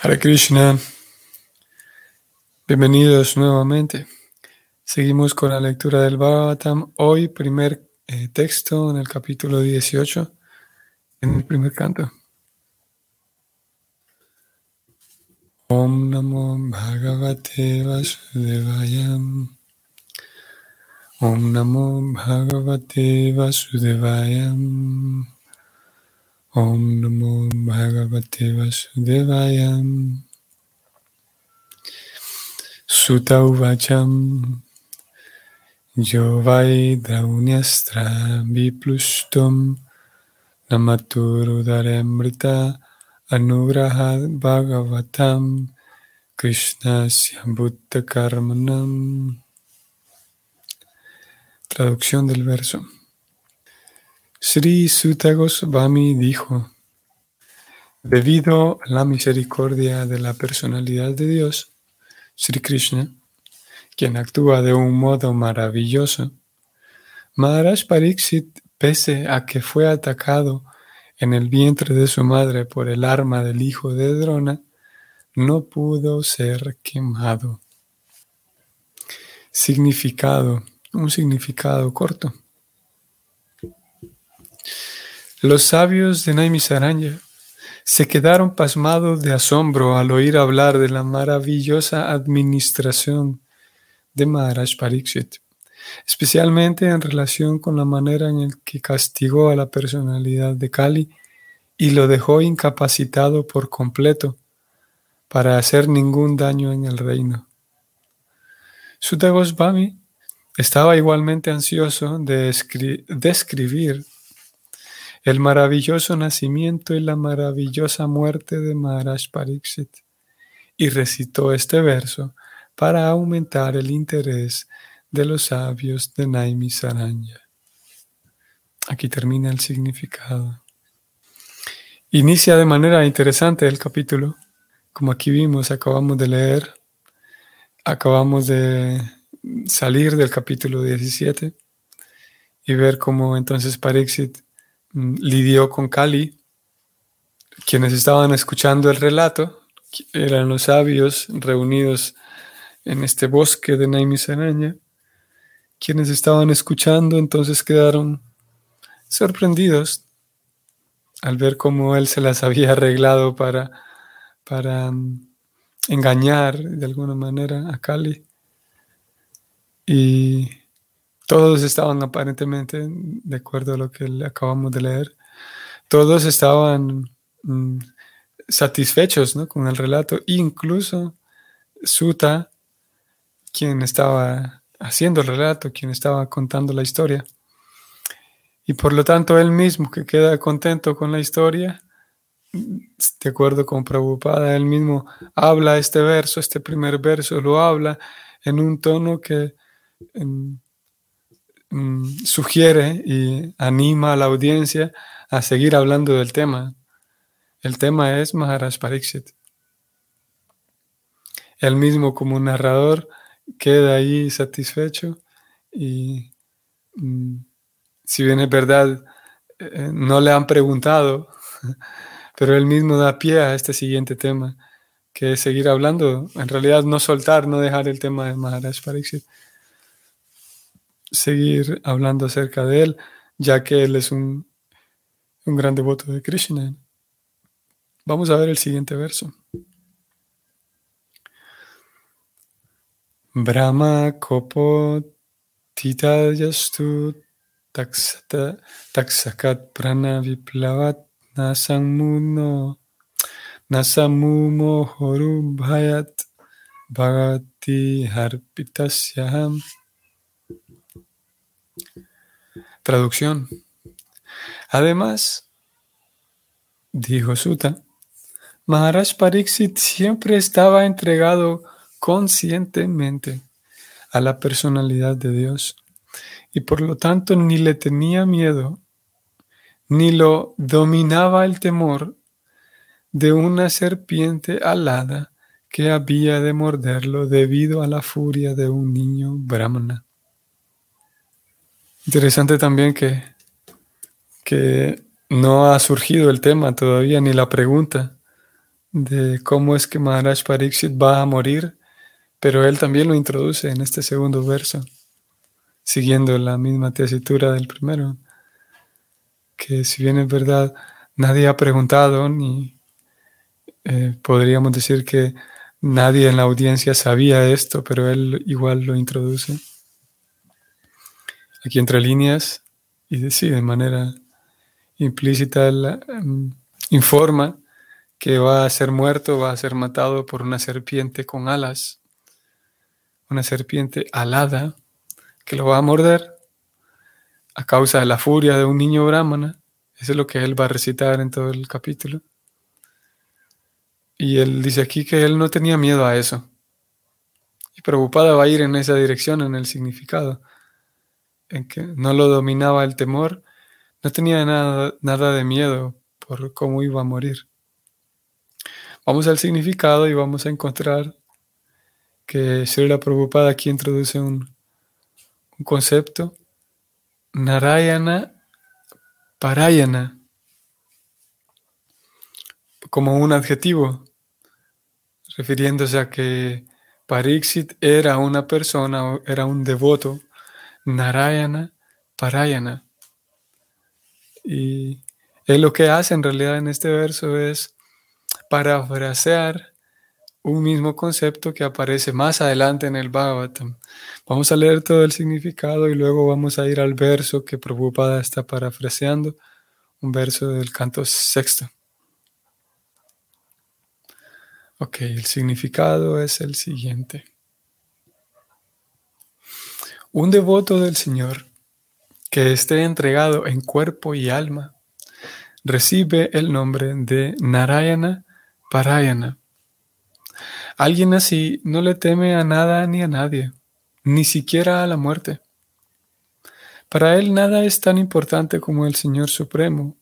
Hare Krishna, bienvenidos nuevamente. Seguimos con la lectura del Bhagavatam. Hoy, primer eh, texto en el capítulo 18, en el primer canto. Om Namo Bhagavate Vasudevayam. Om Namo Bhagavate Vasudevayam. Om Namo Bhagavate Vasudevaya Sutta Uvacham Yovai Draunyastra Viplustum. Namaturudharemrita Bhagavatam. Krishna Buddha Karmanam. Traducción del verso. Sri Sutta Goswami dijo, debido a la misericordia de la personalidad de Dios, Sri Krishna, quien actúa de un modo maravilloso, Maharaj Pariksit, pese a que fue atacado en el vientre de su madre por el arma del hijo de Drona, no pudo ser quemado. Significado, un significado corto. Los sabios de Naimisaranya se quedaron pasmados de asombro al oír hablar de la maravillosa administración de Maharaj Pariksit, especialmente en relación con la manera en que castigó a la personalidad de Kali y lo dejó incapacitado por completo para hacer ningún daño en el reino. Sutta Goswami estaba igualmente ansioso de describir el maravilloso nacimiento y la maravillosa muerte de Maharaj Pariksit, y recitó este verso para aumentar el interés de los sabios de Naimi Saranya. Aquí termina el significado. Inicia de manera interesante el capítulo. Como aquí vimos, acabamos de leer, acabamos de salir del capítulo 17 y ver cómo entonces Pariksit lidió con Kali. Quienes estaban escuchando el relato eran los sabios reunidos en este bosque de Naimisaraña. Quienes estaban escuchando entonces quedaron sorprendidos al ver cómo él se las había arreglado para, para mm, engañar de alguna manera a Kali. Y todos estaban aparentemente, de acuerdo a lo que acabamos de leer, todos estaban mm, satisfechos con el relato, incluso Suta, quien estaba haciendo el relato, quien estaba contando la historia. Y por lo tanto él mismo que queda contento con la historia, de acuerdo con Prabhupada, él mismo habla este verso, este primer verso, lo habla en un tono que... Mm, sugiere y anima a la audiencia a seguir hablando del tema. El tema es Maharaj Pariksit. Él mismo como narrador queda ahí satisfecho y mm, si bien es verdad, eh, no le han preguntado, pero él mismo da pie a este siguiente tema, que es seguir hablando, en realidad no soltar, no dejar el tema de Maharaj Pariksit seguir hablando acerca de él, ya que él es un, un gran devoto de Krishna. Vamos a ver el siguiente verso. Brahma kopo tita yastu taksakat prana viplavat nasamuno nasamumo horu bhayat bhagati harpitasyaham Traducción. Además, dijo Sutta, Maharaj Pariksit siempre estaba entregado conscientemente a la personalidad de Dios y por lo tanto ni le tenía miedo ni lo dominaba el temor de una serpiente alada que había de morderlo debido a la furia de un niño brahmana. Interesante también que, que no ha surgido el tema todavía ni la pregunta de cómo es que Maharaj Pariksit va a morir, pero él también lo introduce en este segundo verso, siguiendo la misma tesitura del primero, que si bien es verdad, nadie ha preguntado, ni eh, podríamos decir que nadie en la audiencia sabía esto, pero él igual lo introduce. Aquí entre líneas, y de, sí, de manera implícita, em, informa que va a ser muerto, va a ser matado por una serpiente con alas, una serpiente alada que lo va a morder a causa de la furia de un niño brahmana. Eso es lo que él va a recitar en todo el capítulo. Y él dice aquí que él no tenía miedo a eso. Y preocupada va a ir en esa dirección, en el significado, en que no lo dominaba el temor, no tenía nada, nada de miedo por cómo iba a morir. Vamos al significado y vamos a encontrar que la Prabhupada aquí introduce un, un concepto, Narayana Parayana, como un adjetivo, refiriéndose a que Pariksit era una persona, era un devoto, Narayana Parayana. Y él lo que hace en realidad en este verso es parafrasear un mismo concepto que aparece más adelante en el Bhagavatam. Vamos a leer todo el significado y luego vamos a ir al verso que Prabhupada está parafraseando, un verso del canto sexto. Ok, el significado es el siguiente. Un devoto del Señor que esté entregado en cuerpo y alma recibe el nombre de Narayana Parayana. Alguien así no le teme a nada ni a nadie, ni siquiera a la muerte. Para él nada es tan importante como el Señor Supremo,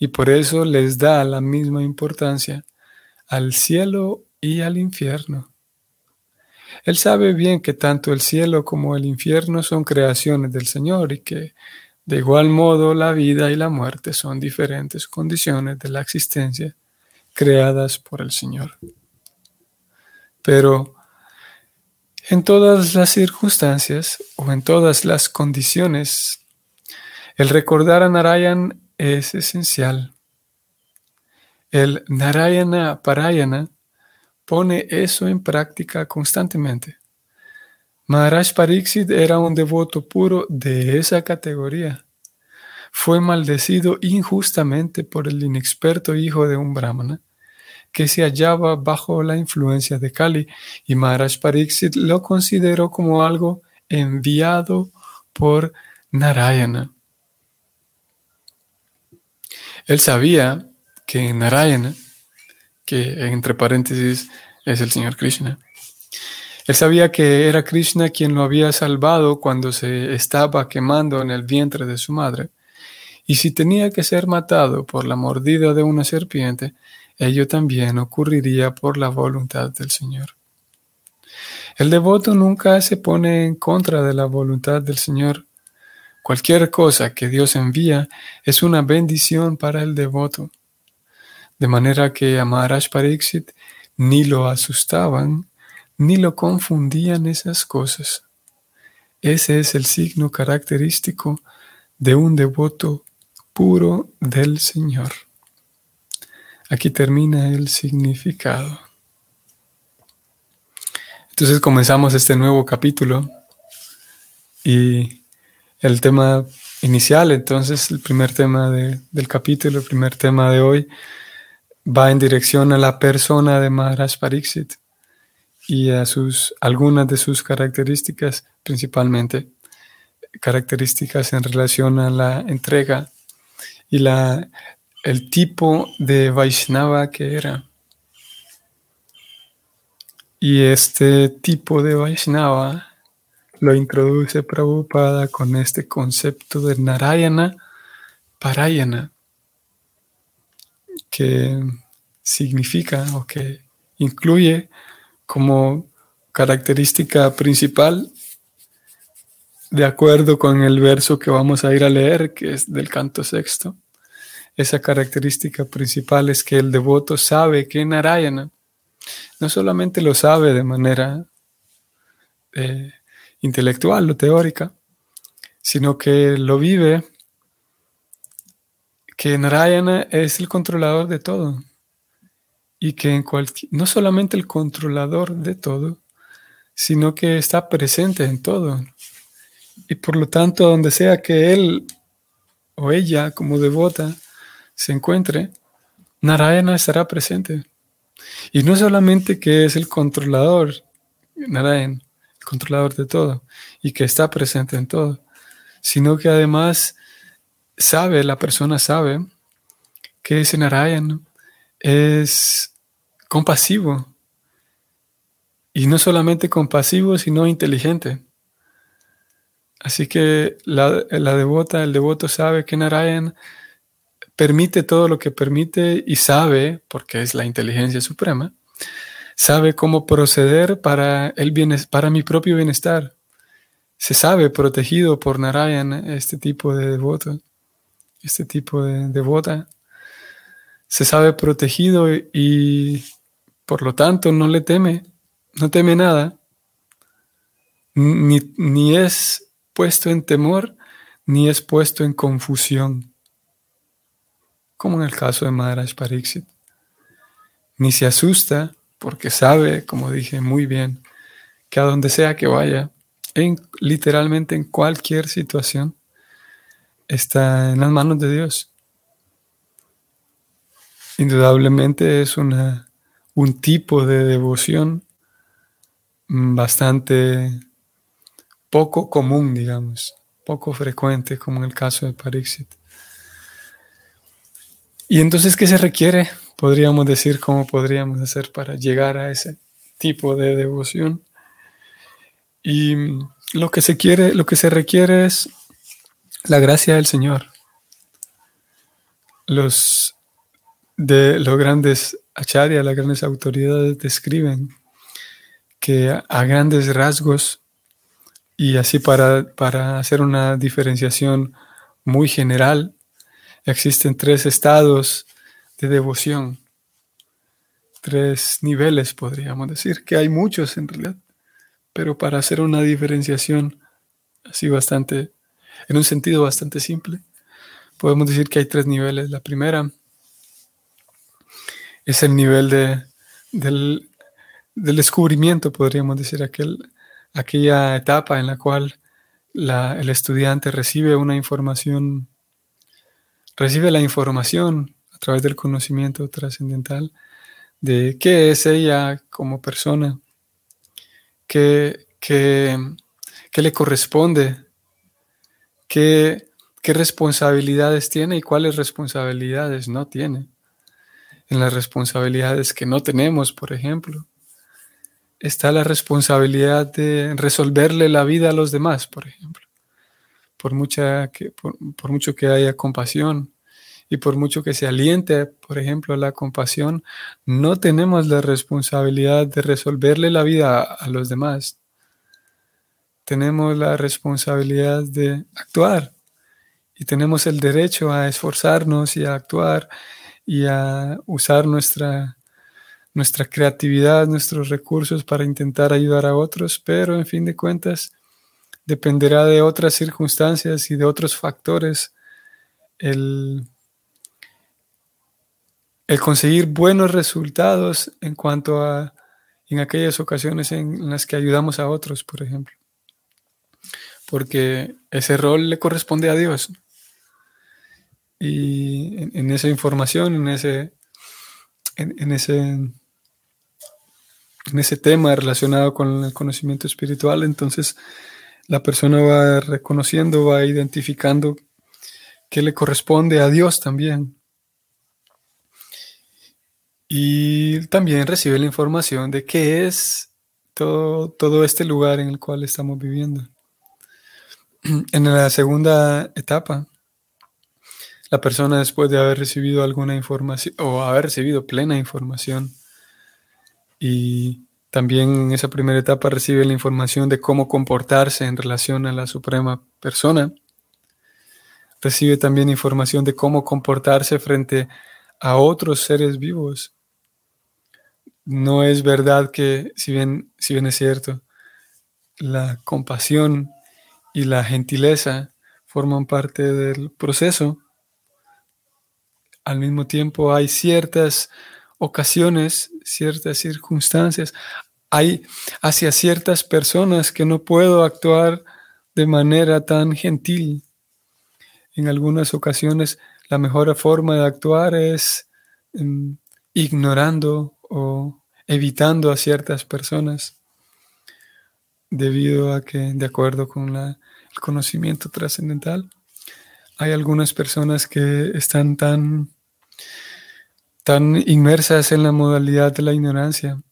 y por eso les da la misma importancia al cielo y al infierno. Él sabe bien que tanto el cielo como el infierno son creaciones del Señor y que de igual modo la vida y la muerte son diferentes condiciones de la existencia creadas por el Señor. Pero en todas las circunstancias o en todas las condiciones, el recordar a Narayan es esencial. El Narayana Parayana pone eso en práctica constantemente. Maharaj Pariksit era un devoto puro de esa categoría fue maldecido injustamente por el inexperto hijo de un brahmana que se hallaba bajo la influencia de Kali y Maharaj Pariksit lo consideró como algo enviado por Narayana. Él sabía que Narayana, que entre paréntesis es el Señor Krishna, él sabía que era Krishna quien lo había salvado cuando se estaba quemando en el vientre de su madre y si tenía que ser matado por la mordida de una serpiente, ello también ocurriría por la voluntad del Señor. El devoto nunca se pone en contra de la voluntad del Señor. Cualquier cosa que Dios envía es una bendición para el devoto. De manera que a Maharaj Pariksit ni lo asustaban ni lo confundían esas cosas. Ese es el signo característico de un devoto puro del Señor. Aquí termina el significado. Entonces comenzamos este nuevo capítulo y el tema inicial, entonces el primer tema del capítulo, el primer tema de hoy, va en dirección a la persona de Maharaj Pariksit y a sus, algunas de sus características, principalmente características en relación a la entrega y la, el tipo de Vaishnava que era. Y este tipo de Vaishnava lo introduce Prabhupada con este concepto de Narayana Parayana, que significa o que incluye como característica principal de acuerdo con el verso que vamos a ir a leer, que es del canto sexto, esa característica principal es que el devoto sabe que Narayana no solamente lo sabe de manera eh, intelectual o teórica, sino que lo vive, que Narayana es el controlador de todo y que en no solamente el controlador de todo, sino que está presente en todo. Y por lo tanto, donde sea que él o ella como devota se encuentre, Narayana estará presente. Y no solamente que es el controlador, Narayana, el controlador de todo, y que está presente en todo, sino que además sabe, la persona sabe, que ese Narayana es compasivo. Y no solamente compasivo, sino inteligente. Así que la, devota, el devoto sabe que Narayan permite todo lo que permite y sabe, porque es la inteligencia suprema, sabe cómo proceder para, bienes, para mi propio bienestar. Se sabe protegido por Narayan este tipo de devoto, este tipo de devota. Se sabe protegido y por lo tanto no le teme, no teme nada, ni, ni es puesto en temor, ni es puesto en confusión como en el caso de Maharaj Pariksit. Ni se asusta porque sabe, como dije muy bien, que a donde sea que vaya, en, literalmente en cualquier situación, está en las manos de Dios. Indudablemente es una, un tipo de devoción bastante poco común, digamos, poco frecuente, como en el caso de Pariksit. Y entonces, ¿qué se requiere? Podríamos decir cómo podríamos hacer para llegar a ese tipo de devoción. Y lo que se quiere, lo que se requiere es la gracia del Señor. Los de los grandes acharyas, las grandes autoridades describen que a, grandes rasgos y así para, para hacer una diferenciación muy general, Existen tres estados de devoción, tres niveles podríamos decir, que hay muchos en realidad, pero para hacer una diferenciación así bastante, en un sentido bastante simple, podemos decir que hay tres niveles. La primera es el nivel de, del, descubrimiento, podríamos decir, aquel, aquella etapa en la cual el estudiante recibe una información recibe la información a través del conocimiento trascendental de qué es ella como persona, qué, le corresponde, qué, responsabilidades tiene y cuáles responsabilidades no tiene. En las responsabilidades que no tenemos, por ejemplo, está la responsabilidad de resolverle la vida a los demás, por ejemplo por, que, por, mucho que haya compasión y por mucho que se aliente, por ejemplo, la compasión, no tenemos la responsabilidad de resolverle la vida a los demás. Tenemos la responsabilidad de actuar y tenemos el derecho a esforzarnos y a actuar y a usar nuestra, nuestra creatividad, nuestros recursos para intentar ayudar a otros, pero en fin de cuentas, dependerá de otras circunstancias y de otros factores el, el conseguir buenos resultados en cuanto a en aquellas ocasiones en las que ayudamos a otros, por ejemplo. Porque ese rol le corresponde a Dios. Y en, esa información, en ese, en, ese, en ese tema relacionado con el conocimiento espiritual, entonces la persona va reconociendo, va identificando que le corresponde a Dios también. Y también recibe la información de qué es todo, todo este lugar en el cual estamos viviendo. En la segunda etapa, la persona después de haber recibido alguna información o haber recibido plena información y también en esa primera etapa recibe la información de cómo comportarse en relación a la Suprema Persona. recibe también información de cómo comportarse frente a otros seres vivos. No es verdad que, si bien, si bien es cierto, la compasión y la gentileza forman parte del proceso, al mismo tiempo hay ciertas ocasiones, ciertas circunstancias, hay hacia ciertas personas que no puedo actuar de manera tan gentil. En algunas ocasiones la mejor forma de actuar es em, ignorando o evitando a ciertas personas debido a que, de acuerdo con conocimiento trascendental, hay algunas personas que están tan, tan inmersas en la modalidad de la ignorancia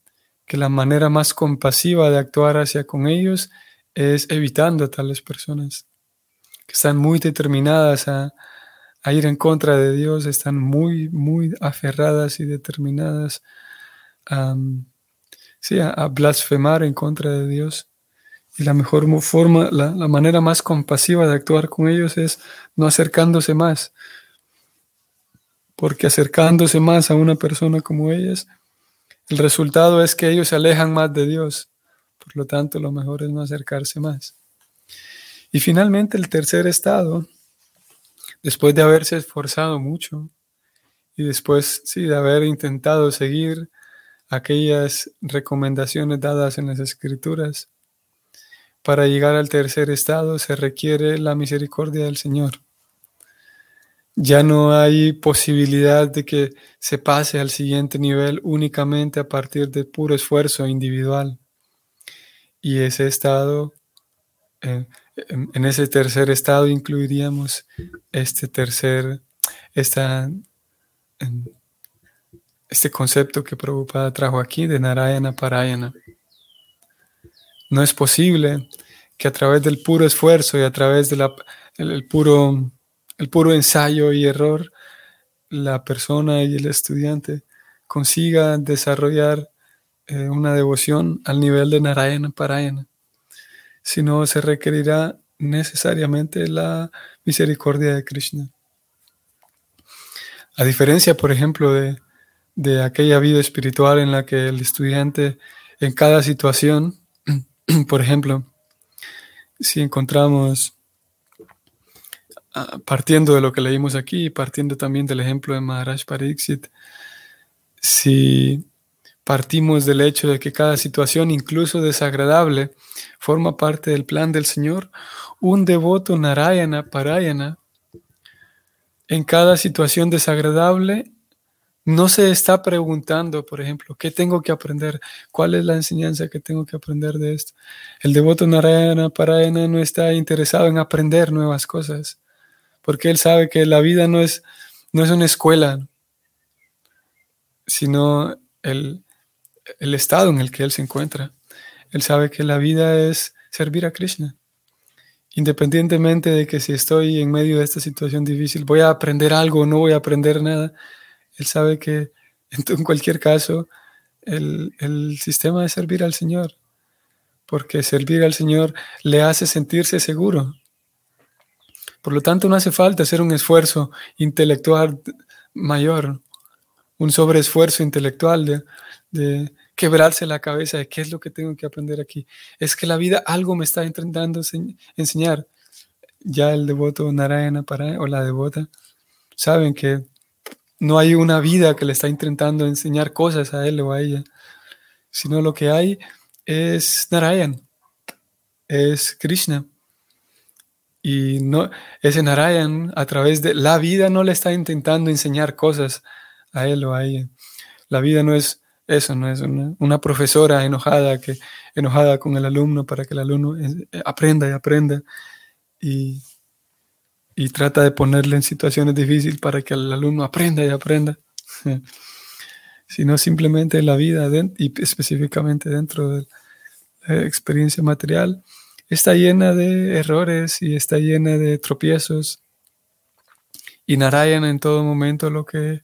que la manera más compasiva de actuar hacia con ellos es evitando a tales personas que están muy determinadas a, ir en contra de Dios, están muy, muy aferradas y determinadas a, a, blasfemar en contra de Dios. Y la mejor forma, la, la, manera más compasiva de actuar con ellos es no acercándose más. Porque acercándose más a una persona como ellas, el resultado es que ellos se alejan más de Dios. Por lo tanto, lo mejor es no acercarse más. Y finalmente el tercer estado, después de haberse esforzado mucho y después sí, de haber intentado seguir aquellas recomendaciones dadas en las escrituras, para llegar al tercer estado se requiere la misericordia del Señor. Ya no hay posibilidad de que se pase al siguiente nivel únicamente a partir de puro esfuerzo individual. Y ese estado, en, ese tercer estado incluiríamos este tercer, esta, este concepto que Prabhupada trajo aquí de Narayana Parayana. No es posible que a través del puro esfuerzo y a través del el puro, ensayo y error, la persona y el estudiante consiga desarrollar eh, una devoción al nivel de Narayana Parayana, sino se requerirá necesariamente la misericordia de Krishna. A diferencia, por ejemplo, de aquella vida espiritual en la que el estudiante en cada situación, por ejemplo, si encontramos, ah, partiendo de lo que leímos aquí, partiendo también del ejemplo de Maharaj Pariksit, si Partimos del hecho de que cada situación, incluso desagradable, forma parte del plan del Señor. Un devoto Narayana, Parayana, en cada situación desagradable, no se está preguntando, por ejemplo, ¿qué tengo que aprender? ¿Cuál es la enseñanza que tengo que aprender de esto? El devoto Narayana Parayana no está interesado en aprender nuevas cosas, porque él sabe que la vida no es, no es una escuela, sino el, el estado en el que él se encuentra. Él sabe que la vida es servir a Krishna. Independientemente de que si estoy en medio de esta situación difícil, voy a aprender algo o no voy a aprender nada, él sabe que en cualquier caso el, el sistema es servir al Señor, porque servir al Señor le hace sentirse seguro. Por lo tanto, no hace falta hacer un esfuerzo intelectual mayor, un sobreesfuerzo intelectual de, de quebrarse la cabeza de qué es lo que tengo que aprender aquí. Es que la vida algo me está intentando enseñar. Ya el devoto Narayana para, o la devota saben que no hay una vida que le está intentando enseñar cosas a él o a ella, sino lo que hay es Narayan, es Krishna. Y no, ese Narayan a través de la vida no le está intentando enseñar cosas a él o a ella. La vida no es eso, no es una, profesora enojada, que, enojada con el alumno para que el alumno eh, aprenda y aprenda y, trata de ponerle en situaciones difíciles para que el alumno aprenda y aprenda, sino simplemente la vida y específicamente dentro de la experiencia material está llena de errores y está llena de tropiezos y Narayan en todo momento lo que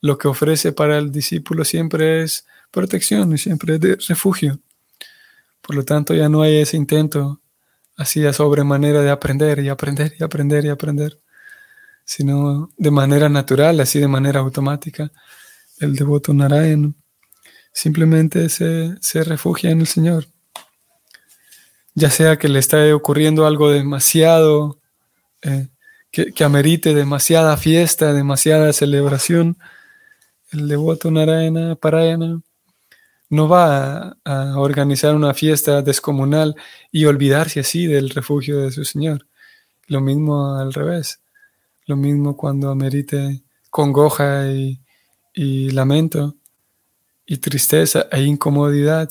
lo que ofrece para el discípulo siempre es protección y siempre es refugio. Por lo tanto, ya no hay ese intento así a sobremanera de aprender y aprender y aprender y aprender, sino de manera natural, así de manera automática. El devoto Narayana simplemente se, se refugia en el Señor. Ya sea que le está ocurriendo algo demasiado, eh, que, que, amerite demasiada fiesta, demasiada celebración, el devoto Narayana, Parayana, no va a, organizar una fiesta descomunal y olvidarse así del refugio de su Señor. Lo mismo al revés. Lo mismo cuando amerite congoja y, y lamento y tristeza e incomodidad.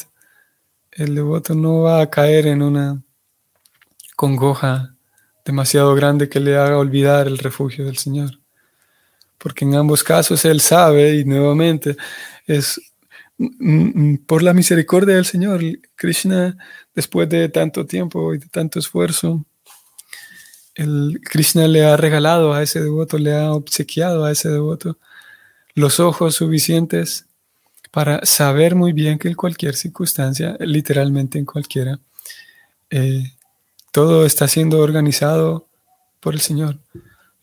El devoto no va a caer en una congoja demasiado grande que le haga olvidar el refugio del Señor. Porque en ambos casos Él sabe y nuevamente es por la misericordia del Señor, Krishna, después de tanto tiempo y de tanto esfuerzo, el Krishna le ha regalado a ese devoto, le ha obsequiado a ese devoto los ojos suficientes para saber muy bien que en cualquier circunstancia, literalmente en cualquiera, eh, todo está siendo organizado por el Señor.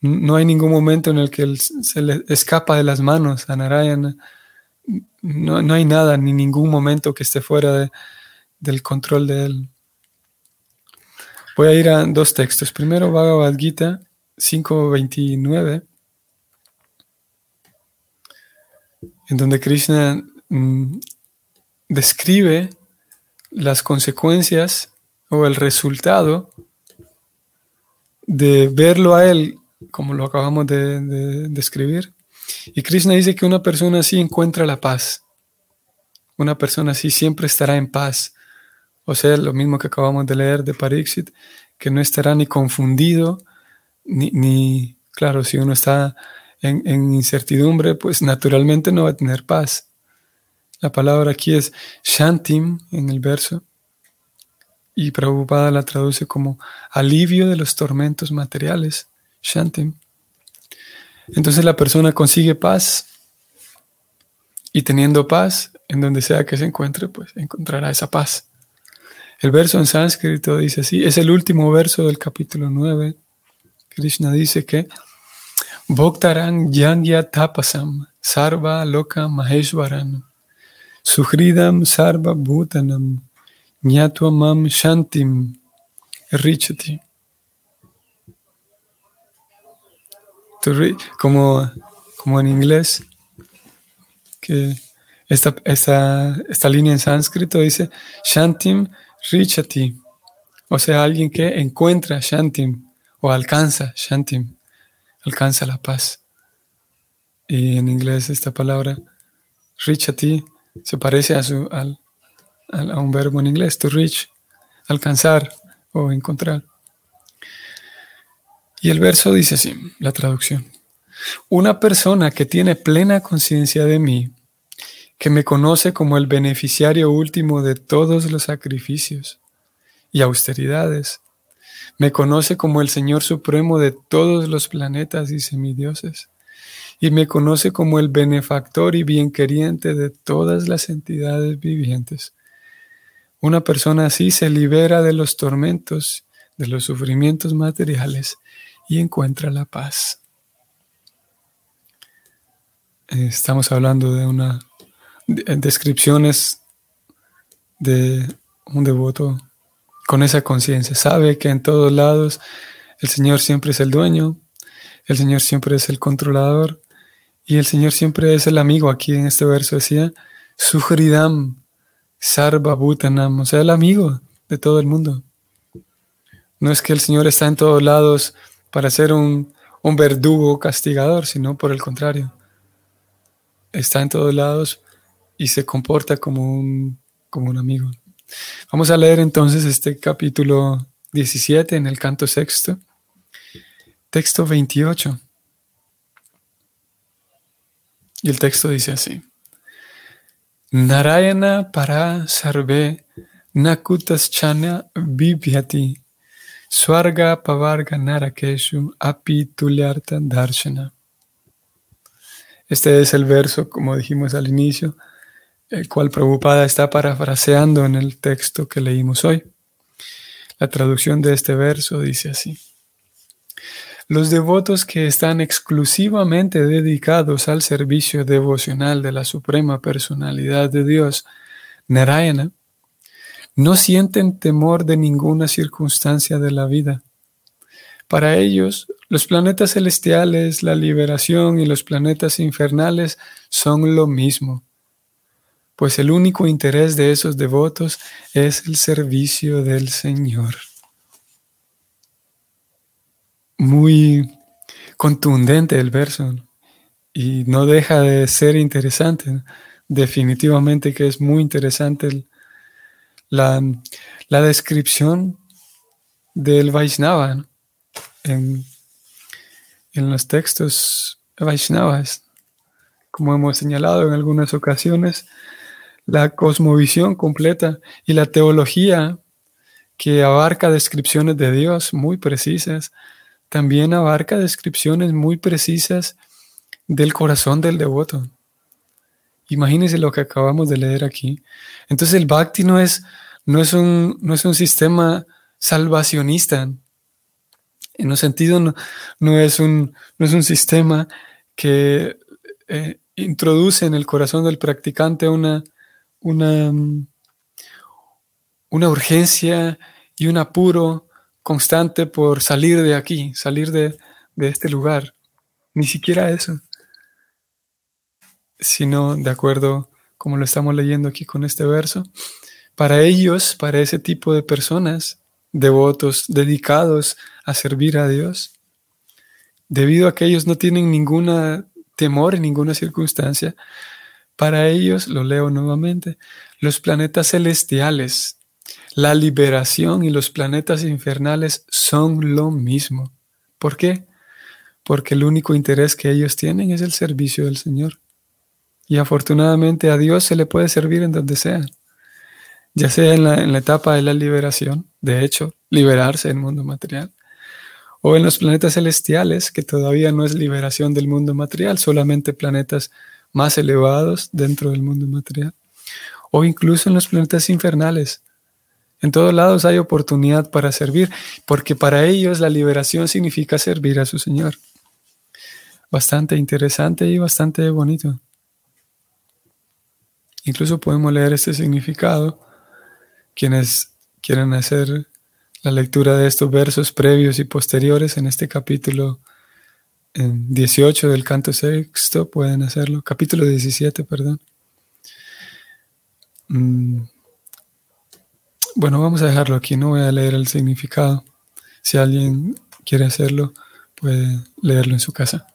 No hay ningún momento en el que se le escapa de las manos a Narayana no, hay nada, ni ningún momento que esté fuera del control de él. Voy a ir a dos textos. Primero, Bhagavad Gita 5.29, en donde Krishna mm, describe las consecuencias o el resultado de verlo a él, como lo acabamos de describir, y Krishna dice que una persona así encuentra la paz. Una persona así siempre estará en paz. O sea, lo mismo que acabamos de leer de Pariksit, que no estará ni confundido, ni, claro, si uno está en, incertidumbre, pues naturalmente no va a tener paz. La palabra aquí es shantim en el verso, y Prabhupada la traduce como alivio de los tormentos materiales, shantim. Entonces la persona consigue paz y teniendo paz, en donde sea que se encuentre, pues encontrará esa paz. El verso en sánscrito dice así, es el último verso del capítulo 9. Krishna dice que Bhoktaran Yangya Tapasam Sarva Loka Maheshwaran Suhridam Sarva Bhutanam Nyatwamam Shantim Richati como, como en inglés, que esta, esta, esta línea en sánscrito dice Shantim Richati, o sea, alguien que encuentra Shantim o alcanza Shantim, alcanza la paz. Y en inglés esta palabra Richati se parece a, su, al, a un verbo en inglés, to reach, alcanzar o encontrar. Y el verso dice así, la traducción. Una persona que tiene plena conciencia de mí, que me conoce como el beneficiario último de todos los sacrificios y austeridades, me conoce como el Señor Supremo de todos los planetas y semidioses, y me conoce como el benefactor y bienqueriente de todas las entidades vivientes. Una persona así se libera de los tormentos, de los sufrimientos materiales y encuentra la paz. Estamos hablando de una descripciones de un devoto con esa conciencia. Sabe que en todos lados el Señor siempre es el dueño, el Señor siempre es el controlador y el Señor siempre es el amigo. Aquí en este verso decía, Suhridam Sarva Bhutanam, o sea, el amigo de todo el mundo. No es que el Señor está en todos lados para ser un, verdugo castigador, sino por el contrario. Está en todos lados y se comporta como un, como un amigo. Vamos a leer entonces este capítulo 17 en el canto sexto, texto 28. Y el texto dice así. Narayana para sarve chana vibhyati Swarga Pavarga Narakeshu Api Tulyarta Darshana. Este es el verso, como dijimos al inicio, el cual Prabhupada está parafraseando en el texto que leímos hoy. La traducción de este verso dice así. Los devotos que están exclusivamente dedicados al servicio devocional de la Suprema Personalidad de Dios, Narayana, no sienten temor de ninguna circunstancia de la vida. Para ellos, los planetas celestiales, la liberación y los planetas infernales son lo mismo, pues el único interés de esos devotos es el servicio del Señor. Muy contundente el verso y no deja de ser interesante. Definitivamente que es muy interesante la, descripción del Vaishnava en, en los textos Vaishnavas. Como hemos señalado en algunas ocasiones, la cosmovisión completa y la teología que abarca descripciones de Dios muy precisas, también abarca descripciones muy precisas del corazón del devoto. Imagínense lo que acabamos de leer aquí. Entonces el bhakti no es, no es, un, no es un sistema salvacionista. En un sentido, no, es, un, no es un sistema que eh, introduce en el corazón del practicante una, una, una urgencia y un apuro constante por salir de aquí, salir de, de este lugar. Ni siquiera eso, sino de acuerdo como lo estamos leyendo aquí con este verso, para ellos, para ese tipo de personas, devotos, dedicados a servir a Dios, debido a que ellos no tienen ninguna temor en ninguna circunstancia, para ellos, lo leo nuevamente, los planetas celestiales, la liberación y los planetas infernales son lo mismo. ¿Por qué? Porque el único interés que ellos tienen es el servicio del Señor. Y afortunadamente a Dios se le puede servir en donde sea, ya sea en la, en la etapa de la liberación, de hecho, liberarse del mundo material, o en los planetas celestiales, que todavía no es liberación del mundo material, solamente planetas más elevados dentro del mundo material, o incluso en los planetas infernales. En todos lados hay oportunidad para servir, porque para ellos la liberación significa servir a su Señor. Bastante interesante y bastante bonito. Incluso podemos leer este significado. Quienes quieren hacer la lectura de estos versos previos y posteriores en este capítulo en 18 del canto sexto pueden hacerlo. Capítulo 17, perdón. Mm. Bueno, vamos a dejarlo aquí, no voy a leer el significado. Si alguien quiere hacerlo, puede leerlo en su casa.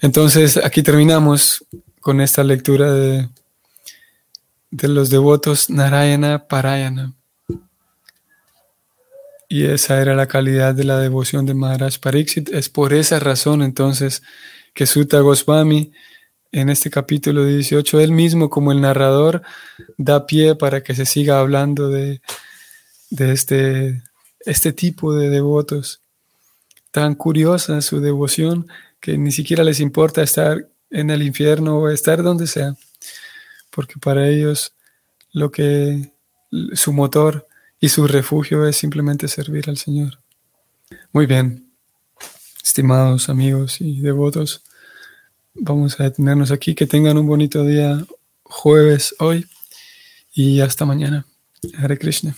Entonces, aquí terminamos con esta lectura de, de los devotos Narayana Parayana. Y esa era la calidad de la devoción de Maharaj Pariksit. Es por esa razón entonces que Sutta Goswami en este capítulo 18, él mismo como el narrador da pie para que se siga hablando de, de este, este tipo de devotos. Tan curiosa su devoción que ni siquiera les importa estar en el infierno o estar donde sea, porque para ellos lo que su motor y su refugio es simplemente servir al Señor. Muy bien, estimados amigos y devotos, vamos a detenernos aquí. Que tengan un bonito día jueves hoy y hasta mañana. Hare Krishna.